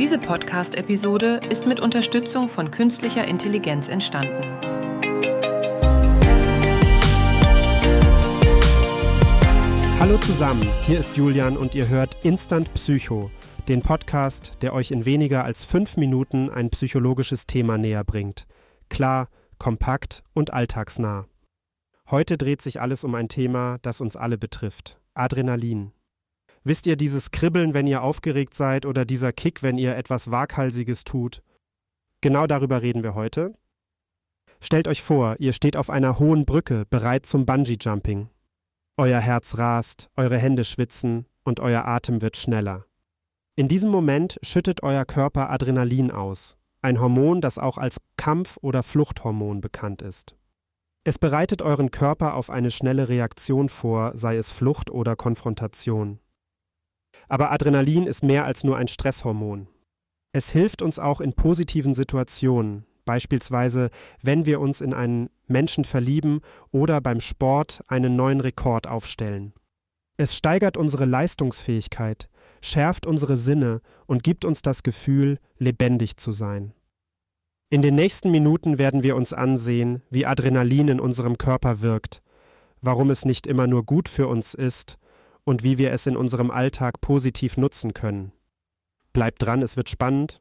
Diese Podcast-Episode ist mit Unterstützung von künstlicher Intelligenz entstanden. Hallo zusammen, hier ist Julian und ihr hört Instant Psycho, den Podcast, der euch in weniger als fünf Minuten ein psychologisches Thema näher bringt. Klar, kompakt und alltagsnah. Heute dreht sich alles um ein Thema, das uns alle betrifft. Adrenalin. Wisst ihr dieses Kribbeln, wenn ihr aufgeregt seid oder dieser Kick, wenn ihr etwas Waghalsiges tut? Genau darüber reden wir heute. Stellt euch vor, ihr steht auf einer hohen Brücke, bereit zum Bungee-Jumping. Euer Herz rast, eure Hände schwitzen und euer Atem wird schneller. In diesem Moment schüttet euer Körper Adrenalin aus, ein Hormon, das auch als Kampf- oder Fluchthormon bekannt ist. Es bereitet euren Körper auf eine schnelle Reaktion vor, sei es Flucht oder Konfrontation. Aber Adrenalin ist mehr als nur ein Stresshormon. Es hilft uns auch in positiven Situationen, beispielsweise wenn wir uns in einen Menschen verlieben oder beim Sport einen neuen Rekord aufstellen. Es steigert unsere Leistungsfähigkeit, schärft unsere Sinne und gibt uns das Gefühl, lebendig zu sein. In den nächsten Minuten werden wir uns ansehen, wie Adrenalin in unserem Körper wirkt, warum es nicht immer nur gut für uns ist und wie wir es in unserem Alltag positiv nutzen können. Bleibt dran, es wird spannend.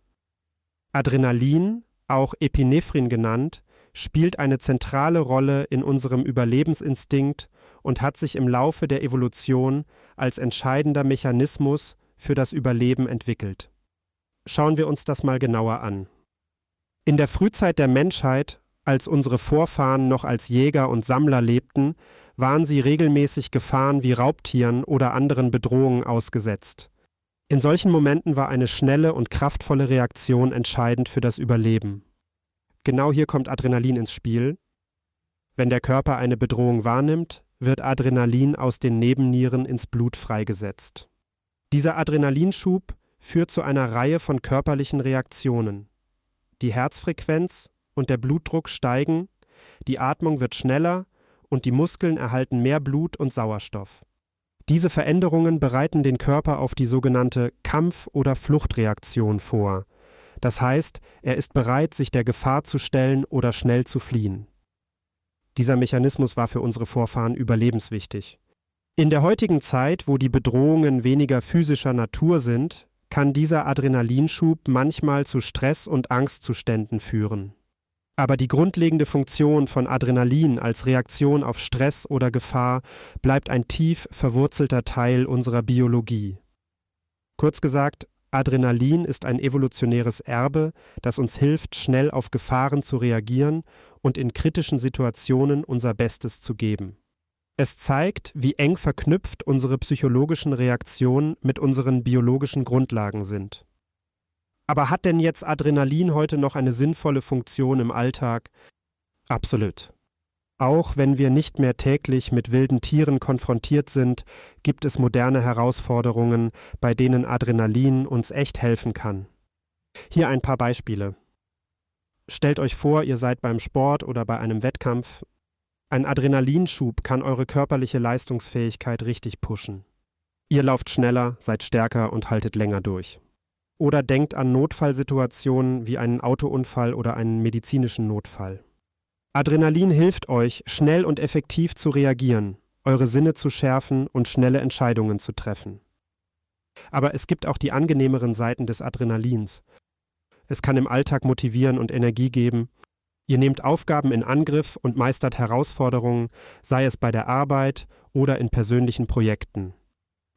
Adrenalin, auch Epinephrin genannt, spielt eine zentrale Rolle in unserem Überlebensinstinkt und hat sich im Laufe der Evolution als entscheidender Mechanismus für das Überleben entwickelt. Schauen wir uns das mal genauer an. In der Frühzeit der Menschheit, als unsere Vorfahren noch als Jäger und Sammler lebten, waren sie regelmäßig Gefahren wie Raubtieren oder anderen Bedrohungen ausgesetzt. In solchen Momenten war eine schnelle und kraftvolle Reaktion entscheidend für das Überleben. Genau hier kommt Adrenalin ins Spiel. Wenn der Körper eine Bedrohung wahrnimmt, wird Adrenalin aus den Nebennieren ins Blut freigesetzt. Dieser Adrenalinschub führt zu einer Reihe von körperlichen Reaktionen. Die Herzfrequenz und der Blutdruck steigen, die Atmung wird schneller und die Muskeln erhalten mehr Blut und Sauerstoff. Diese Veränderungen bereiten den Körper auf die sogenannte Kampf- oder Fluchtreaktion vor. Das heißt, er ist bereit, sich der Gefahr zu stellen oder schnell zu fliehen. Dieser Mechanismus war für unsere Vorfahren überlebenswichtig. In der heutigen Zeit, wo die Bedrohungen weniger physischer Natur sind, kann dieser Adrenalinschub manchmal zu Stress- und Angstzuständen führen. Aber die grundlegende Funktion von Adrenalin als Reaktion auf Stress oder Gefahr bleibt ein tief verwurzelter Teil unserer Biologie. Kurz gesagt, Adrenalin ist ein evolutionäres Erbe, das uns hilft, schnell auf Gefahren zu reagieren und in kritischen Situationen unser Bestes zu geben. Es zeigt, wie eng verknüpft unsere psychologischen Reaktionen mit unseren biologischen Grundlagen sind. Aber hat denn jetzt Adrenalin heute noch eine sinnvolle Funktion im Alltag? Absolut. Auch wenn wir nicht mehr täglich mit wilden Tieren konfrontiert sind, gibt es moderne Herausforderungen, bei denen Adrenalin uns echt helfen kann. Hier ein paar Beispiele. Stellt euch vor, ihr seid beim Sport oder bei einem Wettkampf. Ein Adrenalinschub kann eure körperliche Leistungsfähigkeit richtig pushen. Ihr lauft schneller, seid stärker und haltet länger durch. Oder denkt an Notfallsituationen wie einen Autounfall oder einen medizinischen Notfall. Adrenalin hilft euch, schnell und effektiv zu reagieren, eure Sinne zu schärfen und schnelle Entscheidungen zu treffen. Aber es gibt auch die angenehmeren Seiten des Adrenalins. Es kann im Alltag motivieren und Energie geben. Ihr nehmt Aufgaben in Angriff und meistert Herausforderungen, sei es bei der Arbeit oder in persönlichen Projekten.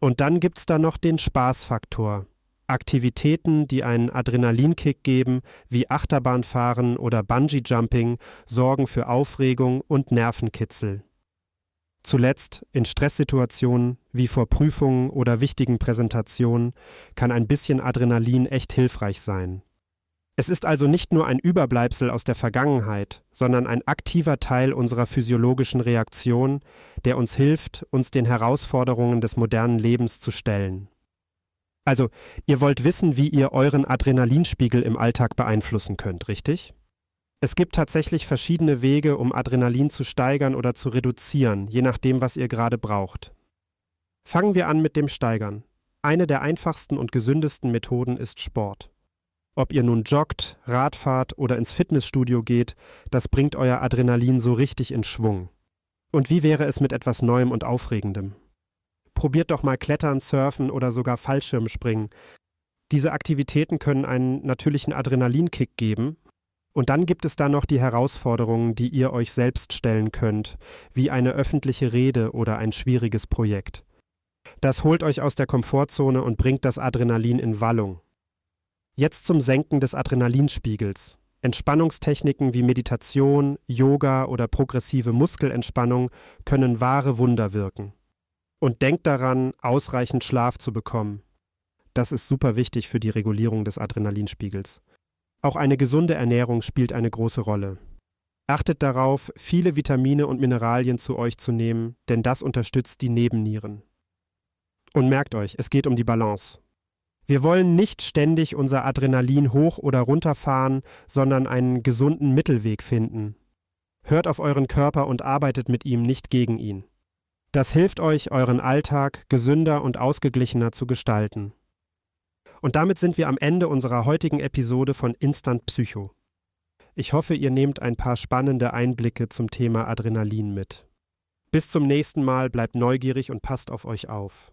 Und dann gibt's da noch den Spaßfaktor, Aktivitäten, die einen Adrenalinkick geben, wie Achterbahnfahren oder Bungee-Jumping, sorgen für Aufregung und Nervenkitzel. Zuletzt, in Stresssituationen wie vor Prüfungen oder wichtigen Präsentationen, kann ein bisschen Adrenalin echt hilfreich sein. Es ist also nicht nur ein Überbleibsel aus der Vergangenheit, sondern ein aktiver Teil unserer physiologischen Reaktion, der uns hilft, uns den Herausforderungen des modernen Lebens zu stellen. Also, ihr wollt wissen, wie ihr euren Adrenalinspiegel im Alltag beeinflussen könnt, richtig? Es gibt tatsächlich verschiedene Wege, um Adrenalin zu steigern oder zu reduzieren, je nachdem, was ihr gerade braucht. Fangen wir an mit dem Steigern. Eine der einfachsten und gesündesten Methoden ist Sport. Ob ihr nun joggt, Radfahrt oder ins Fitnessstudio geht, das bringt euer Adrenalin so richtig in Schwung. Und wie wäre es mit etwas Neuem und Aufregendem? Probiert doch mal Klettern, Surfen oder sogar Fallschirmspringen. Diese Aktivitäten können einen natürlichen Adrenalinkick geben. Und dann gibt es da noch die Herausforderungen, die ihr euch selbst stellen könnt, wie eine öffentliche Rede oder ein schwieriges Projekt. Das holt euch aus der Komfortzone und bringt das Adrenalin in Wallung. Jetzt zum Senken des Adrenalinspiegels. Entspannungstechniken wie Meditation, Yoga oder progressive Muskelentspannung können wahre Wunder wirken. Und denkt daran, ausreichend Schlaf zu bekommen. Das ist super wichtig für die Regulierung des Adrenalinspiegels. Auch eine gesunde Ernährung spielt eine große Rolle. Achtet darauf, viele Vitamine und Mineralien zu euch zu nehmen, denn das unterstützt die Nebennieren. Und merkt euch, es geht um die Balance. Wir wollen nicht ständig unser Adrenalin hoch oder runter fahren, sondern einen gesunden Mittelweg finden. Hört auf euren Körper und arbeitet mit ihm, nicht gegen ihn. Das hilft euch, euren Alltag gesünder und ausgeglichener zu gestalten. Und damit sind wir am Ende unserer heutigen Episode von Instant Psycho. Ich hoffe, ihr nehmt ein paar spannende Einblicke zum Thema Adrenalin mit. Bis zum nächsten Mal, bleibt neugierig und passt auf euch auf.